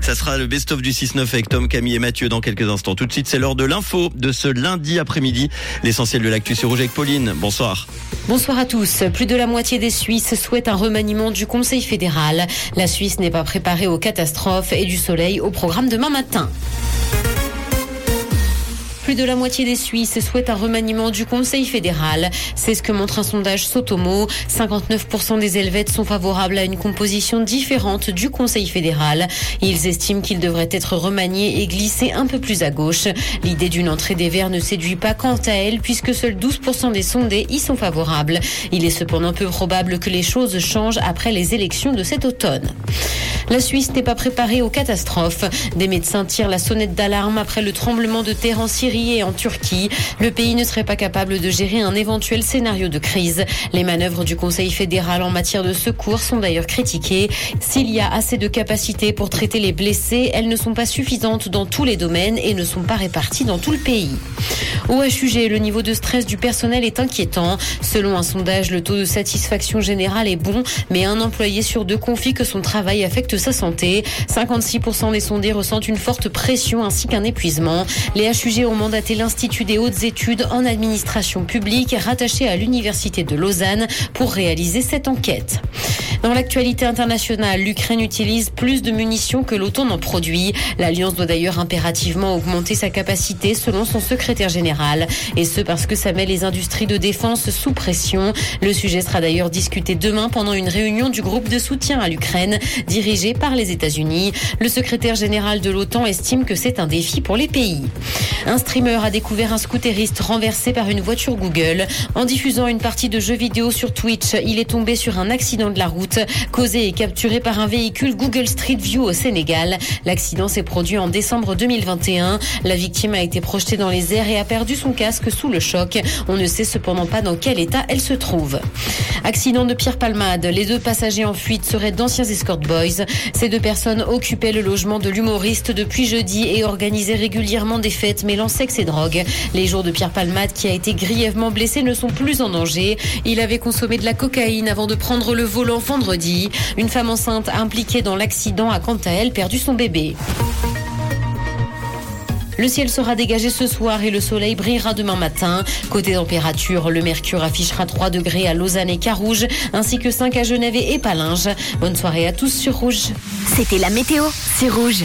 Ça sera le best-of du 6-9 avec Tom, Camille et Mathieu dans quelques instants. Tout de suite, c'est l'heure de l'info de ce lundi après-midi. L'essentiel de l'actu sur Rouge avec Pauline. Bonsoir. Bonsoir à tous. Plus de la moitié des Suisses souhaitent un remaniement du Conseil fédéral. La Suisse n'est pas préparée aux catastrophes et du soleil au programme demain matin. Plus de la moitié des Suisses souhaitent un remaniement du Conseil fédéral. C'est ce que montre un sondage Sotomo. 59% des Helvètes sont favorables à une composition différente du Conseil fédéral. Ils estiment qu'il devrait être remanié et glissé un peu plus à gauche. L'idée d'une entrée des Verts ne séduit pas quant à elle puisque seuls 12% des sondés y sont favorables. Il est cependant peu probable que les choses changent après les élections de cet automne. La Suisse n'est pas préparée aux catastrophes. Des médecins tirent la sonnette d'alarme après le tremblement de terre en Syrie et en Turquie. Le pays ne serait pas capable de gérer un éventuel scénario de crise. Les manœuvres du Conseil fédéral en matière de secours sont d'ailleurs critiquées. S'il y a assez de capacités pour traiter les blessés, elles ne sont pas suffisantes dans tous les domaines et ne sont pas réparties dans tout le pays. Au HUG, le niveau de stress du personnel est inquiétant. Selon un sondage, le taux de satisfaction générale est bon, mais un employé sur deux confie que son travail affecte sa santé. 56% des sondés ressentent une forte pression ainsi qu'un épuisement. Les HUG ont mandaté l'Institut des hautes études en administration publique rattaché à l'Université de Lausanne pour réaliser cette enquête. Dans l'actualité internationale, l'Ukraine utilise plus de munitions que l'OTAN en produit. L'Alliance doit d'ailleurs impérativement augmenter sa capacité selon son secrétaire général. Et ce parce que ça met les industries de défense sous pression. Le sujet sera d'ailleurs discuté demain pendant une réunion du groupe de soutien à l'Ukraine dirigé par les États-Unis. Le secrétaire général de l'OTAN estime que c'est un défi pour les pays. Un streamer a découvert un scooteriste renversé par une voiture Google. En diffusant une partie de jeux vidéo sur Twitch, il est tombé sur un accident de la route causé et capturé par un véhicule Google Street View au Sénégal. L'accident s'est produit en décembre 2021. La victime a été projetée dans les airs et a perdu son casque sous le choc. On ne sait cependant pas dans quel état elle se trouve. Accident de Pierre Palmade. Les deux passagers en fuite seraient d'anciens escort boys. Ces deux personnes occupaient le logement de l'humoriste depuis jeudi et organisaient régulièrement des fêtes mêlant sexe et drogue. Les jours de Pierre Palmade, qui a été grièvement blessé, ne sont plus en danger. Il avait consommé de la cocaïne avant de prendre le volant vendredi. Une femme enceinte impliquée dans l'accident a quant à elle perdu son bébé. Le ciel sera dégagé ce soir et le soleil brillera demain matin. Côté température, le mercure affichera 3 degrés à Lausanne et Carouge, ainsi que 5 à Genève et Palinges. Bonne soirée à tous sur Rouge. C'était la météo, c'est Rouge.